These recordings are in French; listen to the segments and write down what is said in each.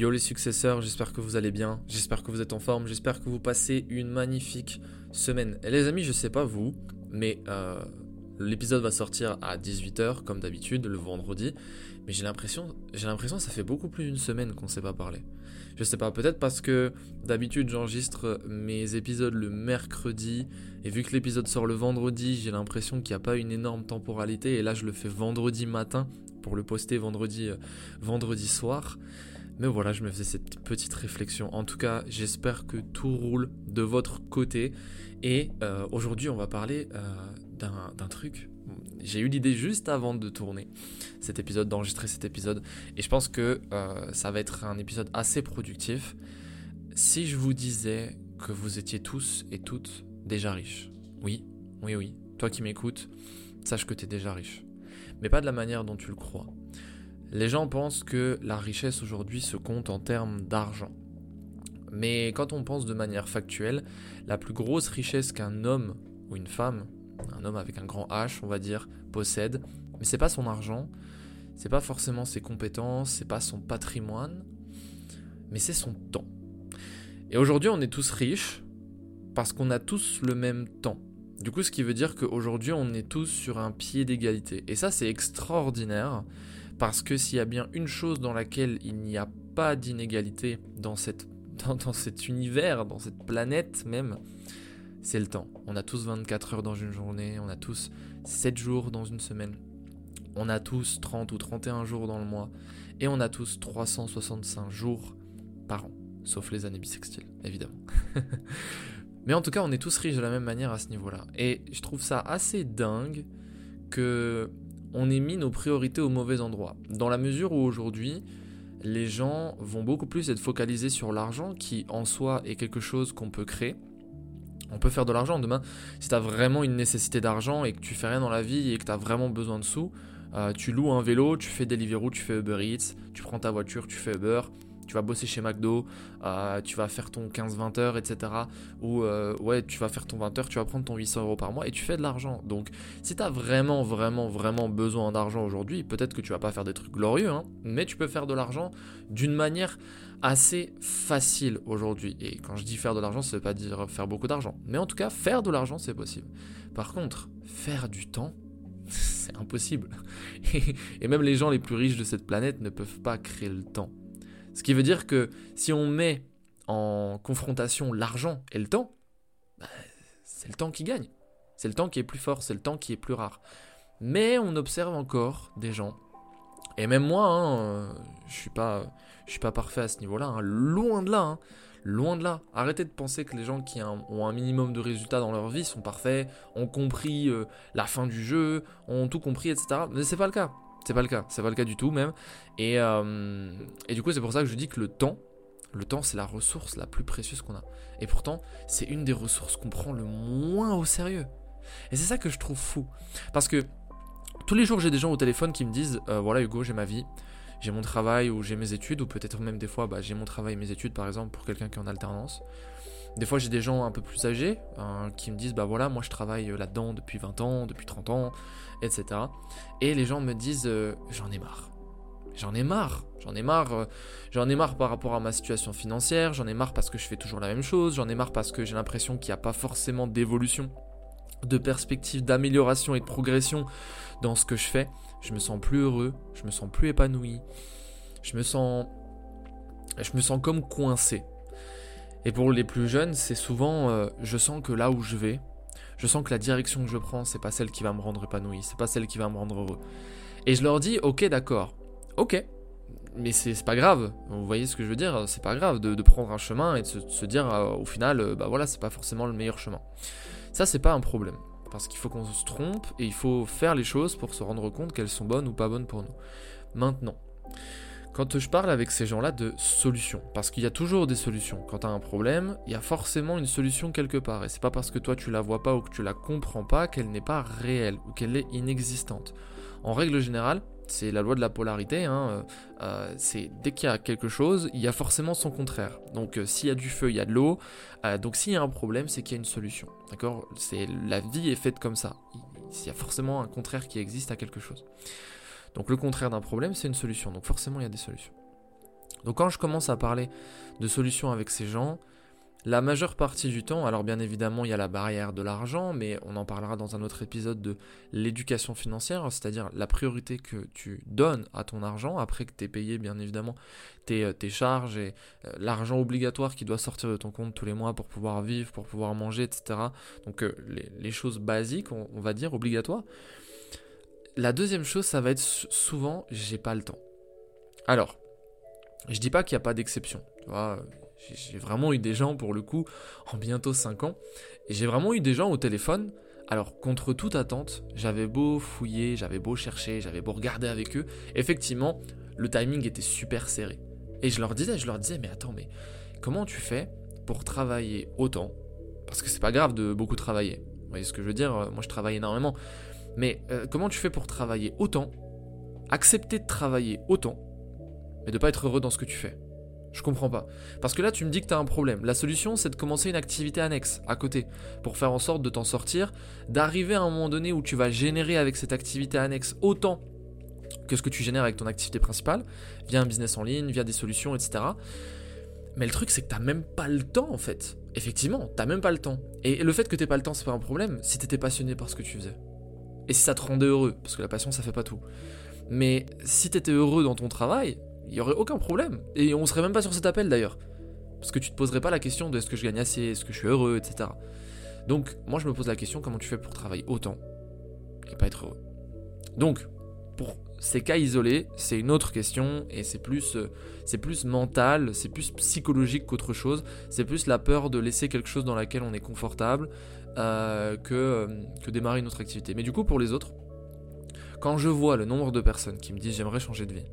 Yo les successeurs, j'espère que vous allez bien, j'espère que vous êtes en forme, j'espère que vous passez une magnifique semaine. Et les amis, je sais pas vous, mais euh, l'épisode va sortir à 18h comme d'habitude le vendredi, mais j'ai l'impression j'ai l'impression que ça fait beaucoup plus d'une semaine qu'on s'est pas parlé. Je sais pas, peut-être parce que d'habitude j'enregistre mes épisodes le mercredi et vu que l'épisode sort le vendredi, j'ai l'impression qu'il n'y a pas une énorme temporalité et là je le fais vendredi matin pour le poster vendredi euh, vendredi soir. Mais voilà, je me faisais cette petite réflexion. En tout cas, j'espère que tout roule de votre côté. Et euh, aujourd'hui, on va parler euh, d'un truc. J'ai eu l'idée juste avant de tourner cet épisode, d'enregistrer cet épisode. Et je pense que euh, ça va être un épisode assez productif. Si je vous disais que vous étiez tous et toutes déjà riches. Oui, oui, oui. Toi qui m'écoutes, sache que tu es déjà riche. Mais pas de la manière dont tu le crois. Les gens pensent que la richesse aujourd'hui se compte en termes d'argent. Mais quand on pense de manière factuelle, la plus grosse richesse qu'un homme ou une femme, un homme avec un grand H, on va dire, possède, mais c'est pas son argent, c'est pas forcément ses compétences, c'est pas son patrimoine, mais c'est son temps. Et aujourd'hui, on est tous riches parce qu'on a tous le même temps. Du coup, ce qui veut dire qu'aujourd'hui, on est tous sur un pied d'égalité. Et ça, c'est extraordinaire parce que s'il y a bien une chose dans laquelle il n'y a pas d'inégalité dans, cet univers, dans cette planète même, c'est le temps. On a tous 24 heures dans une journée, on a tous 7 jours dans une semaine, on a tous 30 ou 31 jours dans le mois, et on a tous 365 jours par an, sauf les années bissextiles, évidemment. Mais en tout cas, on est tous riches de la même manière à ce niveau-là. Et je trouve ça assez dingue que on ait mis nos priorités au mauvais endroit. Dans la mesure où aujourd'hui, les gens vont beaucoup plus être focalisés sur l'argent, qui en soi est quelque chose qu'on peut créer. On peut faire de l'argent demain. Si tu vraiment une nécessité d'argent et que tu fais rien dans la vie et que tu as vraiment besoin de sous, euh, tu loues un vélo, tu fais Deliveroo, tu fais Uber Eats, tu prends ta voiture, tu fais Uber, tu vas bosser chez McDo, euh, tu vas faire ton 15-20 heures, etc. Ou euh, ouais, tu vas faire ton 20 heures, tu vas prendre ton 800 euros par mois et tu fais de l'argent. Donc, si tu as vraiment, vraiment, vraiment besoin d'argent aujourd'hui, peut-être que tu vas pas faire des trucs glorieux, hein, mais tu peux faire de l'argent d'une manière assez facile aujourd'hui. Et quand je dis faire de l'argent, ça veut pas dire faire beaucoup d'argent. Mais en tout cas, faire de l'argent, c'est possible. Par contre, faire du temps, c'est impossible. Et, et même les gens les plus riches de cette planète ne peuvent pas créer le temps. Ce qui veut dire que si on met en confrontation l'argent et le temps, bah, c'est le temps qui gagne. C'est le temps qui est plus fort, c'est le temps qui est plus rare. Mais on observe encore des gens, et même moi, hein, je suis pas, suis pas parfait à ce niveau-là, hein, loin de là, hein, loin de là. Arrêtez de penser que les gens qui ont un minimum de résultats dans leur vie sont parfaits, ont compris euh, la fin du jeu, ont tout compris, etc. Mais c'est pas le cas. C'est pas le cas, c'est pas le cas du tout même. Et, euh, et du coup, c'est pour ça que je dis que le temps, le temps, c'est la ressource la plus précieuse qu'on a. Et pourtant, c'est une des ressources qu'on prend le moins au sérieux. Et c'est ça que je trouve fou. Parce que tous les jours, j'ai des gens au téléphone qui me disent euh, Voilà, Hugo, j'ai ma vie, j'ai mon travail ou j'ai mes études, ou peut-être même des fois, bah, j'ai mon travail et mes études, par exemple, pour quelqu'un qui est en alternance. Des fois, j'ai des gens un peu plus âgés euh, qui me disent Bah voilà, moi je travaille euh, là-dedans depuis 20 ans, depuis 30 ans, etc. Et les gens me disent euh, J'en ai marre. J'en ai marre, j'en ai marre, j'en ai marre par rapport à ma situation financière, j'en ai marre parce que je fais toujours la même chose, j'en ai marre parce que j'ai l'impression qu'il n'y a pas forcément d'évolution, de perspective d'amélioration et de progression dans ce que je fais. Je me sens plus heureux, je me sens plus épanoui, je me sens, je me sens comme coincé. Et pour les plus jeunes, c'est souvent, euh, je sens que là où je vais, je sens que la direction que je prends, c'est pas celle qui va me rendre épanoui, c'est pas celle qui va me rendre heureux. Et je leur dis, ok, d'accord, ok, mais c'est pas grave. Vous voyez ce que je veux dire? C'est pas grave de, prendre un chemin et de se, de se dire, euh, au final, euh, bah voilà, c'est pas forcément le meilleur chemin. Ça, c'est pas un problème. Parce qu'il faut qu'on se trompe et il faut faire les choses pour se rendre compte qu'elles sont bonnes ou pas bonnes pour nous. Maintenant, quand je parle avec ces gens-là de solutions, parce qu'il y a toujours des solutions. Quand tu as un problème, il y a forcément une solution quelque part. Et c'est pas parce que toi tu la vois pas ou que tu la comprends pas qu'elle n'est pas réelle ou qu'elle est inexistante. En règle générale, c'est la loi de la polarité. Hein, euh, euh, c'est dès qu'il y a quelque chose, il y a forcément son contraire. Donc euh, s'il y a du feu, il y a de l'eau. donc s'il y a un problème, c'est qu'il y a une solution. D'accord? C'est la vie est faite comme ça. Il y a forcément un contraire qui existe à quelque chose. Donc le contraire d'un problème, c'est une solution. Donc forcément, il y a des solutions. Donc quand je commence à parler de solutions avec ces gens, la majeure partie du temps, alors bien évidemment il y a la barrière de l'argent, mais on en parlera dans un autre épisode de l'éducation financière, c'est-à-dire la priorité que tu donnes à ton argent, après que tu aies payé bien évidemment tes, euh, charges et euh, l'argent obligatoire qui doit sortir de ton compte tous les mois pour pouvoir vivre, pour pouvoir manger, etc. Donc euh, les, choses basiques, on, on va dire, obligatoires. La deuxième chose, ça va être souvent, j'ai pas le temps. Alors, je dis pas qu'il n'y a pas d'exception. j'ai vraiment eu des gens, pour le coup, en bientôt 5 ans, et j'ai vraiment eu des gens au téléphone. Alors, contre toute attente, j'avais beau fouiller, j'avais beau chercher, j'avais beau regarder avec eux, effectivement, le timing était super serré. Et je leur disais, je leur disais, mais attends, mais comment tu fais pour travailler autant? Parce que c'est pas grave de beaucoup travailler. Vous voyez ce que je veux dire Moi, je travaille énormément. Mais euh, comment tu fais pour travailler autant, accepter de travailler autant, mais de pas être heureux dans ce que tu fais? Je comprends pas. Parce que là, tu me dis que tu as un problème. La solution, c'est de commencer une activité annexe à côté, pour faire en sorte de t'en sortir, d'arriver à un moment donné où tu vas générer avec cette activité annexe autant que ce que tu génères avec ton activité principale, via un business en ligne, via des solutions, etc. Mais le truc, c'est que t'as même pas le temps en fait. Effectivement, t'as même pas le temps. Et le fait que t'aies pas le temps, c'est pas un problème si t'étais passionné par ce que tu faisais. Et si ça te rendait heureux, parce que la passion ça fait pas tout. Mais si t'étais heureux dans ton travail, il y aurait aucun problème. Et on serait même pas sur cet appel d'ailleurs. Parce que tu te poserais pas la question de est-ce que je gagne assez, est-ce que je suis heureux, etc. Donc moi je me pose la question comment tu fais pour travailler autant et pas être heureux? Donc pour ces cas isolés, c'est une autre question et c'est plus, euh, c'est plus mental, c'est plus psychologique qu'autre chose. C'est plus la peur de laisser quelque chose dans laquelle on est confortable, euh, que, euh, que démarrer une autre activité. Mais du coup, pour les autres, quand je vois le nombre de personnes qui me disent j'aimerais changer de vie,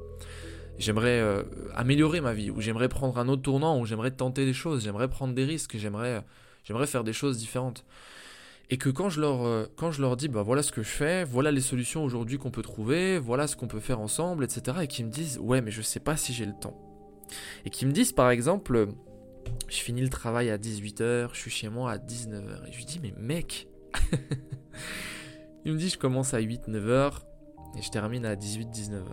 j'aimerais euh, améliorer ma vie, ou j'aimerais prendre un autre tournant, ou j'aimerais tenter des choses, j'aimerais prendre des risques, j'aimerais, j'aimerais faire des choses différentes. Et que quand je leur, quand je leur dis, bah voilà ce que je fais, voilà les solutions aujourd'hui qu'on peut trouver, voilà ce qu'on peut faire ensemble, etc. Et qu'ils me disent, ouais, mais je sais pas si j'ai le temps. Et qu'ils me disent, par exemple, je finis le travail à 18h, je suis chez moi à 19h. Et je lui dis, mais mec Il me dit, je commence à 8-9h et je termine à 18-19h.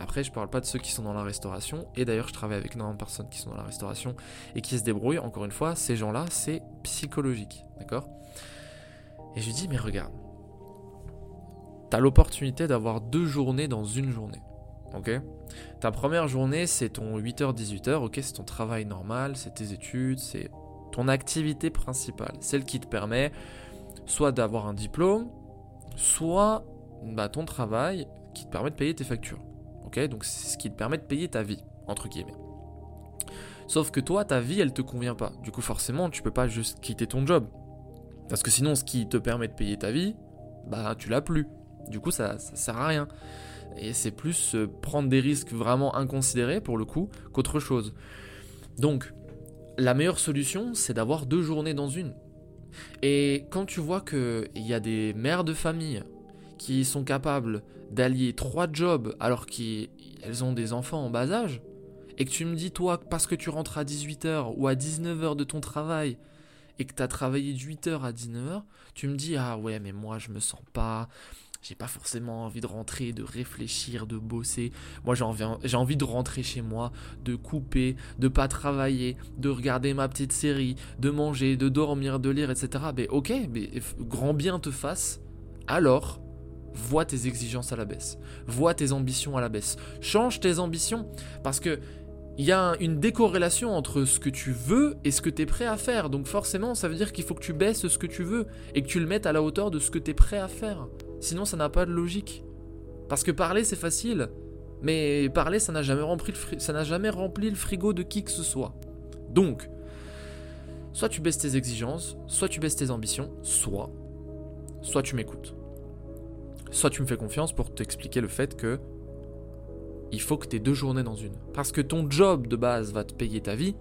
Après, je parle pas de ceux qui sont dans la restauration, et d'ailleurs, je travaille avec énormément de personnes qui sont dans la restauration et qui se débrouillent. Encore une fois, ces gens-là, c'est psychologique, d'accord? Et je lui dis, mais regarde, t'as l'opportunité d'avoir deux journées dans une journée Ta première journée, c'est ton 8h-18h, ok C'est ton travail normal, c'est tes études, c'est ton activité principale, celle qui te permet soit d'avoir un diplôme, soit bah, ton travail qui te permet de payer tes factures, ok Donc c'est ce qui te permet de payer ta vie, entre guillemets. Sauf que toi, ta vie, elle te convient pas. Du coup, forcément, tu peux pas juste quitter ton job. Parce que sinon, ce qui te permet de payer ta vie, bah, tu l'as plus. Du coup, ça, ça sert à rien. Et c'est plus euh, prendre des risques vraiment inconsidérés pour le coup qu'autre chose. Donc, la meilleure solution, c'est d'avoir deux journées dans une. Et quand tu vois qu'il y a des mères de famille qui sont capables d'allier trois jobs alors qu'elles ont des enfants en bas âge, et que tu me dis, toi, parce que tu rentres à 18h ou à 19h de ton travail, et que tu as travaillé de 8h à 19h, tu me dis, ah ouais, mais moi je me sens pas, j'ai pas forcément envie de rentrer, de réfléchir, de bosser. Moi, j'ai envie, j'ai envie de rentrer chez moi, de couper, de pas travailler, de regarder ma petite série, de manger, de dormir, de lire, etc. Mais ok, mais grand bien te fasse. Alors, vois tes exigences à la baisse. Vois tes ambitions à la baisse. Change tes ambitions. Parce que il y a une décorrélation entre ce que tu veux et ce que tu es prêt à faire. Donc forcément, ça veut dire qu'il faut que tu baisses ce que tu veux et que tu le mettes à la hauteur de ce que tu es prêt à faire. Sinon, ça n'a pas de logique. Parce que parler, c'est facile. Mais parler, ça n'a jamais, rempli le frigo de qui que ce soit. Donc, soit tu baisses tes exigences, soit tu baisses tes ambitions, soit, soit tu m'écoutes. Soit tu me fais confiance pour t'expliquer le fait que il faut que tu deux journées dans une. Parce que ton job de base va te payer ta vie.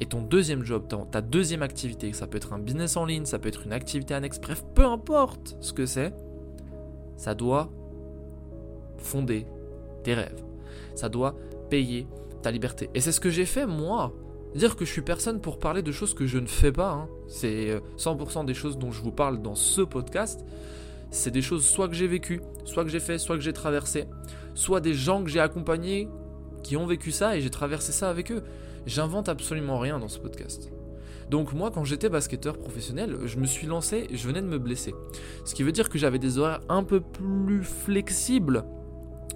Et ton deuxième job, ta deuxième activité, ça peut être un business en ligne, ça peut être une activité annexe, bref, peu importe ce que c'est, ça doit fonder tes rêves. Ça doit payer ta liberté. Et c'est ce que j'ai fait moi. Dire que je suis personne pour parler de choses que je ne fais pas. Hein. C'est 100% euh, des choses dont je vous parle dans ce podcast. C'est des choses soit que j'ai vécues, soit que j'ai fait, soit que j'ai traversé, soit des gens que j'ai accompagnés qui ont vécu ça et j'ai traversé ça avec eux. J'invente absolument rien dans ce podcast. Donc moi, quand j'étais basketteur professionnel, je me suis lancé, je venais de me blesser. Ce qui veut dire que j'avais des horaires un peu plus flexibles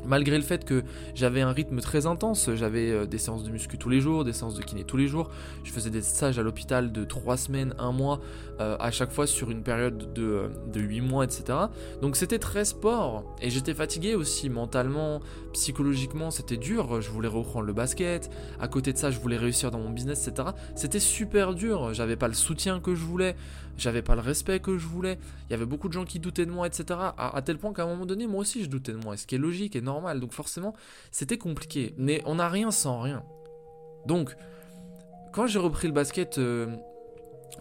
Malgré le fait que j'avais un rythme très intense, j'avais euh, des séances de muscu tous les jours, des séances de kiné tous les jours, je faisais des stages à l'hôpital de 3 semaines, 1 mois, euh, à chaque fois sur une période de, de 8 mois, etc. Donc c'était très sport, et j'étais fatigué aussi mentalement, psychologiquement, c'était dur, je voulais reprendre le basket, à côté de ça je voulais réussir dans mon business, etc. C'était super dur, j'avais pas le soutien que je voulais, j'avais pas le respect que je voulais, il y avait beaucoup de gens qui doutaient de moi, etc. À, tel point qu'à un moment donné, moi aussi je doutais de moi, ce qui est logique et normal, donc forcément c'était compliqué. Mais on n'a rien sans rien. Donc, quand j'ai repris le basket euh,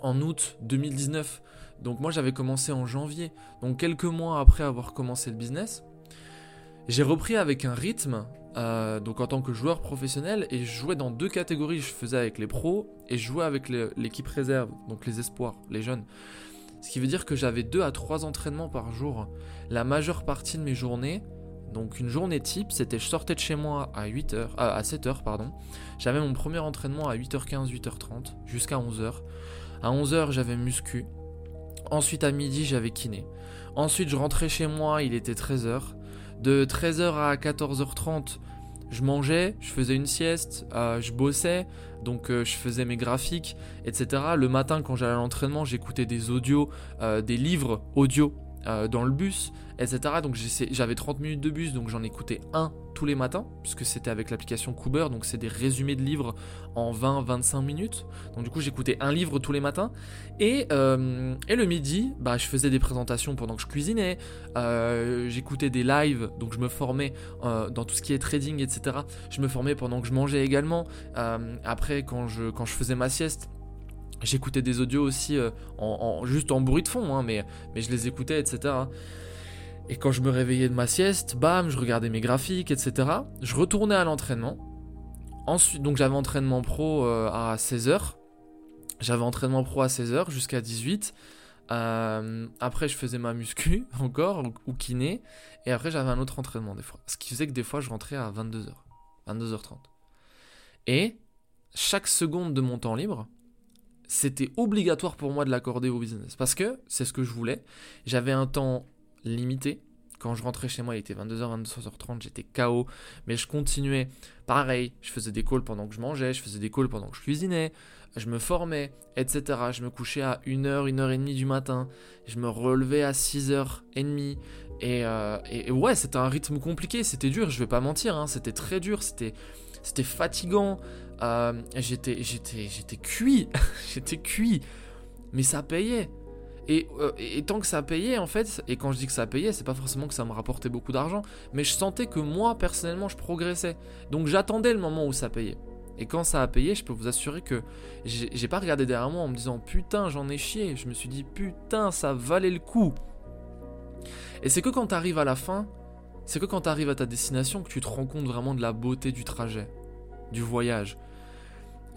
en août 2019, donc moi j'avais commencé en janvier, donc quelques mois après avoir commencé le business, j'ai repris avec un rythme euh, donc en tant que joueur professionnel et je jouais dans deux catégories. Je faisais avec les pros et je jouais avec l'équipe réserve, donc les espoirs, les jeunes. Ce qui veut dire que j'avais deux à trois entraînements par jour. La majeure partie de mes journées, donc une journée type, c'était je sortais de chez moi à 8h, euh, à 7h pardon. J'avais mon premier entraînement à 8h15, 8h30 jusqu'à 11h. À 11h, j'avais muscu. Ensuite à midi, j'avais kiné. Ensuite, je rentrais chez moi, il était 13h. De 13h à 14h30, je mangeais, je faisais une sieste, euh, je bossais, donc euh, je faisais mes graphiques, etc. Le matin, quand j'allais à l'entraînement, j'écoutais des audios, des livres audio dans le bus, etc. Donc j'avais 30 minutes de bus, donc j'en écoutais un tous les matins, puisque c'était avec l'application Cooper, donc c'est des résumés de livres en 20-25 minutes. Donc du coup j'écoutais un livre tous les matins. Et, euh, et, le midi, bah, je faisais des présentations pendant que je cuisinais, euh, j'écoutais des lives, donc je me formais euh, dans tout ce qui est trading, etc. Je me formais pendant que je mangeais également. après, quand je faisais ma sieste, J'écoutais des audios aussi en, juste en bruit de fond, hein, mais, mais je les écoutais, etc. Et quand je me réveillais de ma sieste, bam, je regardais mes graphiques, etc. Je retournais à l'entraînement. Ensuite, donc j'avais entraînement pro euh, à 16h. J'avais entraînement pro à 16h jusqu'à 18. Euh, après, je faisais ma muscu encore, ou, kiné. Et après, j'avais un autre entraînement des fois. Ce qui faisait que des fois, je rentrais à 22h. 22h30. Et chaque seconde de mon temps libre, c'était obligatoire pour moi de l'accorder au business. Parce que c'est ce que je voulais. J'avais un temps limité. Quand je rentrais chez moi, il était 22h, 22h30, j'étais KO, mais je continuais. Pareil, je faisais des calls pendant que je mangeais, je faisais des calls pendant que je cuisinais, je me formais, etc. Je me couchais à 1h, 1h30 du matin, je me relevais à 6h30. Et, euh, et, ouais, c'était un rythme compliqué, c'était dur, je vais pas mentir, hein, c'était très dur, c'était, c'était fatigant. Euh, j'étais, cuit, j'étais cuit, mais ça payait. Euh, et, tant que ça payait, en fait, et quand je dis que ça payait, c'est pas forcément que ça me rapportait beaucoup d'argent, mais je sentais que moi, personnellement, je progressais. Donc j'attendais le moment où ça payait. Et quand ça a payé, je peux vous assurer que j'ai pas regardé derrière moi en me disant putain, j'en ai chié. Je me suis dit putain, ça valait le coup. Et c'est que quand t'arrives à la fin, c'est que quand t'arrives à ta destination que tu te rends compte vraiment de la beauté du trajet, du voyage.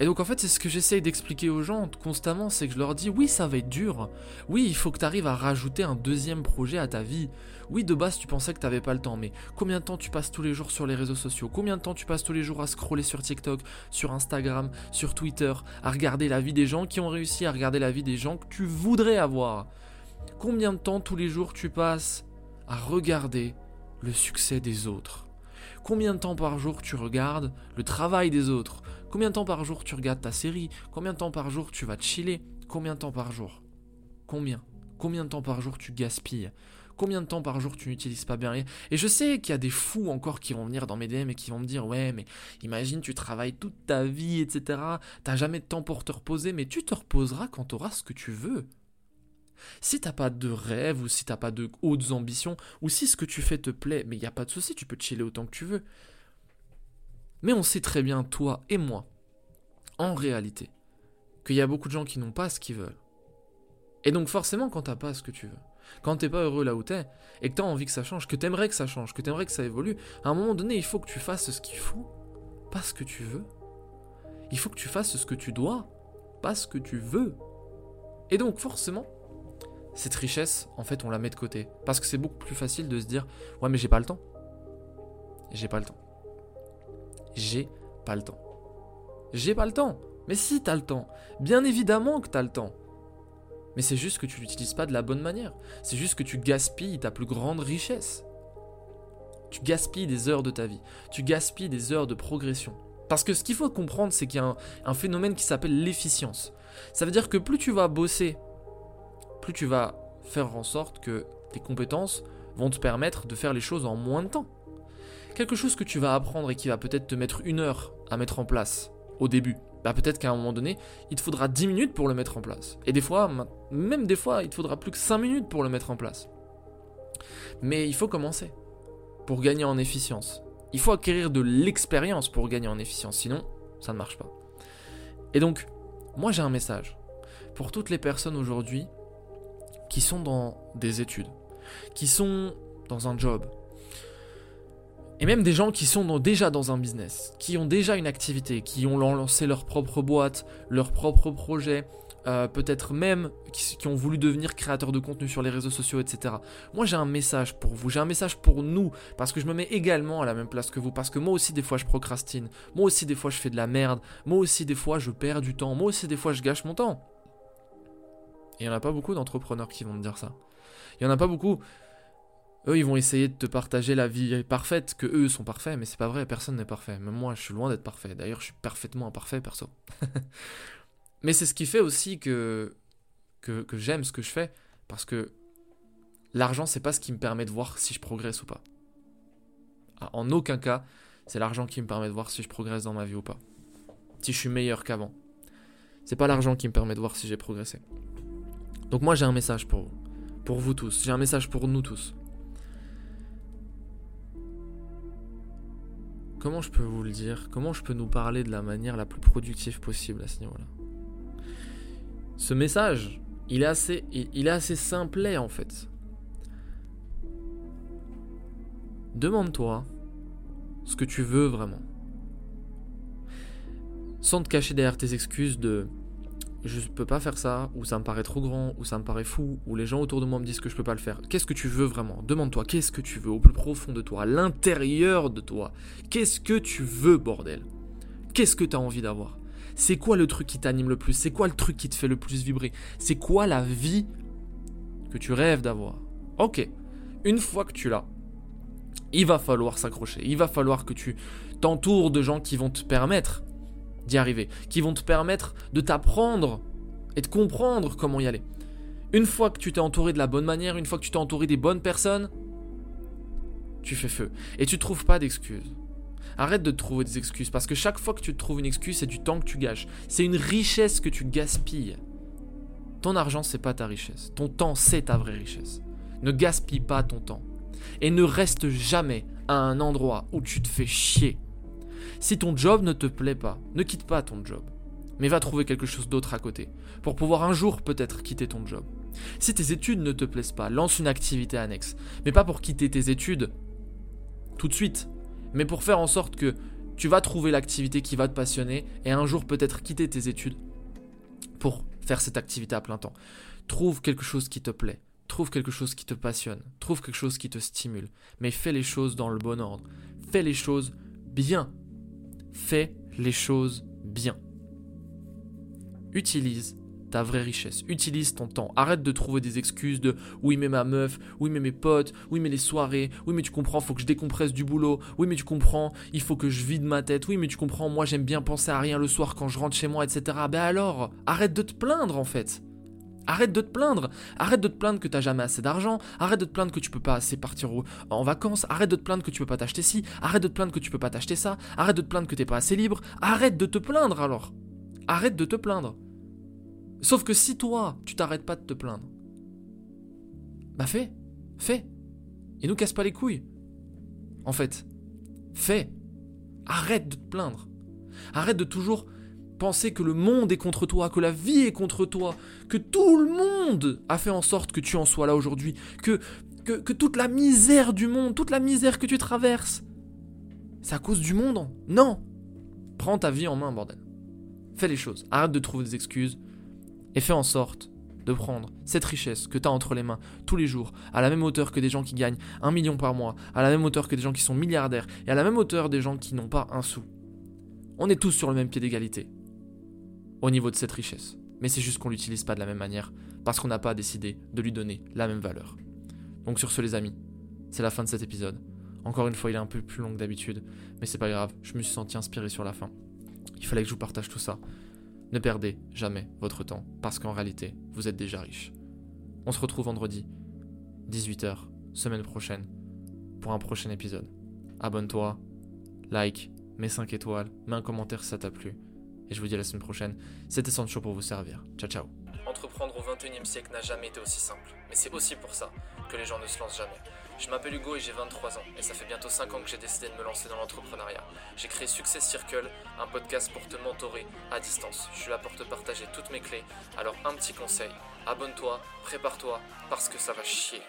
Et donc en fait c'est ce que j'essaye d'expliquer aux gens constamment, c'est que je leur dis oui ça va être dur, oui il faut que tu arrives à rajouter un deuxième projet à ta vie, oui de base tu pensais que tu n'avais pas le temps, mais combien de temps tu passes tous les jours sur les réseaux sociaux, combien de temps tu passes tous les jours à scroller sur TikTok, sur Instagram, sur Twitter, à regarder la vie des gens qui ont réussi, à regarder la vie des gens que tu voudrais avoir, combien de temps tous les jours tu passes à regarder le succès des autres, combien de temps par jour tu regardes le travail des autres, Combien de temps par jour tu regardes ta série? Combien de temps par jour tu vas te chiller? Combien de temps par jour? Combien? Combien de temps par jour tu gaspilles? Combien de temps par jour tu n'utilises pas bien Et je sais qu'il y a des fous encore qui vont venir dans mes DM et qui vont me dire Ouais, mais imagine, tu travailles toute ta vie, etc. T'as jamais de temps pour te reposer, mais tu te reposeras quand tu auras ce que tu veux. Si t'as pas de rêve ou si t'as pas de hautes ambitions ou si ce que tu fais te plaît, mais il y a pas de souci, tu peux chiller autant que tu veux. Mais on sait très bien, toi et moi, en réalité, qu'il y a beaucoup de gens qui n'ont pas ce qu'ils veulent. Et donc forcément, quand t'as pas ce que tu veux, quand t'es pas heureux là où t'es, et que t'as envie que ça change, que t'aimerais que ça change, que t'aimerais que ça évolue, à un moment donné, il faut que tu fasses ce qu'il faut, pas ce que tu veux. Il faut que tu fasses ce que tu dois, pas ce que tu veux. Et donc forcément, cette richesse, en fait, on la met de côté. Parce que c'est beaucoup plus facile de se dire, ouais mais j'ai pas le temps. J'ai pas le temps. J'ai pas le temps. J'ai pas le temps. Mais si t'as le temps, bien évidemment que t'as le temps. Mais c'est juste que tu l'utilises pas de la bonne manière. C'est juste que tu gaspilles ta plus grande richesse. Tu gaspilles des heures de ta vie. Tu gaspilles des heures de progression. Parce que ce qu'il faut comprendre, c'est qu'il y a un, un phénomène qui s'appelle l'efficience. Ça veut dire que plus tu vas bosser, plus tu vas faire en sorte que tes compétences vont te permettre de faire les choses en moins de temps. Quelque chose que tu vas apprendre et qui va peut-être te mettre une heure à mettre en place au début, bah peut-être qu'à un moment donné, il te faudra 10 minutes pour le mettre en place. Et des fois, même des fois, il te faudra plus que 5 minutes pour le mettre en place. Mais il faut commencer pour gagner en efficience. Il faut acquérir de l'expérience pour gagner en efficience, sinon ça ne marche pas. Et donc, moi j'ai un message pour toutes les personnes aujourd'hui qui sont dans des études, qui sont dans un job, et même des gens qui sont déjà dans un business, qui ont déjà une activité, qui ont lancé leur propre boîte, leur propre projet, euh, peut-être même qui, qui, ont voulu devenir créateurs de contenu sur les réseaux sociaux, etc. Moi j'ai un message pour vous, j'ai un message pour nous, parce que je me mets également à la même place que vous, parce que moi aussi des fois je procrastine, moi aussi des fois je fais de la merde, moi aussi des fois je perds du temps, moi aussi des fois je gâche mon temps. Il n'y en a pas beaucoup d'entrepreneurs qui vont me dire ça. Il n'y en a pas beaucoup. Eux, ils vont essayer de te partager la vie parfaite, que eux sont parfaits, mais c'est pas vrai, personne n'est parfait. Même moi, je suis loin d'être parfait. D'ailleurs, je suis parfaitement imparfait, perso. mais c'est ce qui fait aussi que, que, que j'aime ce que je fais, parce que l'argent, c'est pas ce qui me permet de voir si je progresse ou pas. Ah, en aucun cas, c'est l'argent qui me permet de voir si je progresse dans ma vie ou pas. Si je suis meilleur qu'avant. C'est pas l'argent qui me permet de voir si j'ai progressé. Donc moi j'ai un message pour vous. Pour vous tous. J'ai un message pour nous tous. Comment je peux vous le dire? Comment je peux nous parler de la manière la plus productive possible à ce niveau-là? Ce message, il est assez, il simplet en fait. Demande-toi ce que tu veux vraiment. Sans te cacher derrière tes excuses de je peux pas faire ça, ou ça me paraît trop grand, ou ça me paraît fou, ou les gens autour de moi me disent que je peux pas le faire. Qu'est-ce que tu veux vraiment? Demande-toi, qu'est-ce que tu veux au plus profond de toi, à l'intérieur de toi? Qu'est-ce que tu veux, bordel? Qu'est-ce que tu as envie d'avoir? C'est quoi le truc qui t'anime le plus? C'est quoi le truc qui te fait le plus vibrer? C'est quoi la vie que tu rêves d'avoir? Ok, une fois que tu l'as, il va falloir s'accrocher, il va falloir que tu t'entoures de gens qui vont te permettre d'y arriver, qui vont te permettre de t'apprendre et de comprendre comment y aller. Une fois que tu t'es entouré de la bonne manière, une fois que tu t'es entouré des bonnes personnes, tu fais feu. Et tu trouves pas d'excuses. Arrête de trouver des excuses, parce que chaque fois que tu te trouves une excuse, c'est du temps que tu gâches. C'est une richesse que tu gaspilles. Ton argent, c'est pas ta richesse. Ton temps, c'est ta vraie richesse. Ne gaspille pas ton temps. Et ne reste jamais à un endroit où tu te fais chier si ton job ne te plaît pas, ne quitte pas ton job, mais va trouver quelque chose d'autre à côté, pour pouvoir un jour peut-être quitter ton job. Si tes études ne te plaisent pas, lance une activité annexe, mais pas pour quitter tes études tout de suite, mais pour faire en sorte que tu vas trouver l'activité qui va te passionner et un jour peut-être quitter tes études pour faire cette activité à plein temps. Trouve quelque chose qui te plaît, trouve quelque chose qui te passionne, trouve quelque chose qui te stimule, mais fais les choses dans le bon ordre, fais les choses bien, Fais les choses bien. Utilise ta vraie richesse. Utilise ton temps. Arrête de trouver des excuses de oui mais ma meuf, oui mais mes potes, oui mais les soirées, oui mais tu comprends, faut que je décompresse du boulot, oui mais tu comprends, il faut que je vide ma tête, oui mais tu comprends, moi j'aime bien penser à rien le soir quand je rentre chez moi, etc. Ben alors, arrête de te plaindre en fait. Arrête de te plaindre. Arrête de te plaindre que t'as jamais assez d'argent. Arrête de te plaindre que tu peux pas assez partir en vacances. Arrête de te plaindre que tu peux pas t'acheter ci. Arrête de te plaindre que tu peux pas t'acheter ça. Arrête de te plaindre que t'es pas assez libre. Arrête de te plaindre alors. Arrête de te plaindre. Sauf que si toi, tu t'arrêtes pas de te plaindre, Bah fais, fais. Et nous casse pas les couilles. En fait, fais. Arrête de te plaindre. Arrête de toujours penser que le monde est contre toi, que la vie est contre toi, que tout le monde a fait en sorte que tu en sois là aujourd'hui, que, toute la misère du monde, toute la misère que tu traverses, c'est à cause du monde. Non Prends ta vie en main, bordel. Fais les choses. Arrête de trouver des excuses et fais en sorte de prendre cette richesse que tu as entre les mains tous les jours, à la même hauteur que des gens qui gagnent un million par mois, à la même hauteur que des gens qui sont milliardaires, et à la même hauteur des gens qui n'ont pas un sou. On est tous sur le même pied d'égalité au niveau de cette richesse. Mais c'est juste qu'on l'utilise pas de la même manière, parce qu'on n'a pas décidé de lui donner la même valeur. Donc sur ce les amis, c'est la fin de cet épisode. Encore une fois, il est un peu plus long que d'habitude, mais c'est pas grave, je me suis senti inspiré sur la fin. Il fallait que je vous partage tout ça. Ne perdez jamais votre temps, parce qu'en réalité, vous êtes déjà riche. On se retrouve vendredi, 18h, semaine prochaine, pour un prochain épisode. Abonne-toi, like, mets 5 étoiles, mets un commentaire si ça t'a plu. Et je vous dis à la semaine prochaine. C'était Sancho pour vous servir. Ciao, ciao. Entreprendre au 21 siècle n'a jamais été aussi simple. Mais c'est aussi pour ça que les gens ne se lancent jamais. Je m'appelle Hugo et j'ai 23 ans. Et ça fait bientôt 5 ans que j'ai décidé de me lancer dans l'entrepreneuriat. J'ai créé Success Circle, un podcast pour te mentorer à distance. Je suis là pour te partager toutes mes clés. Alors un petit conseil, abonne-toi, prépare-toi, parce que ça va chier.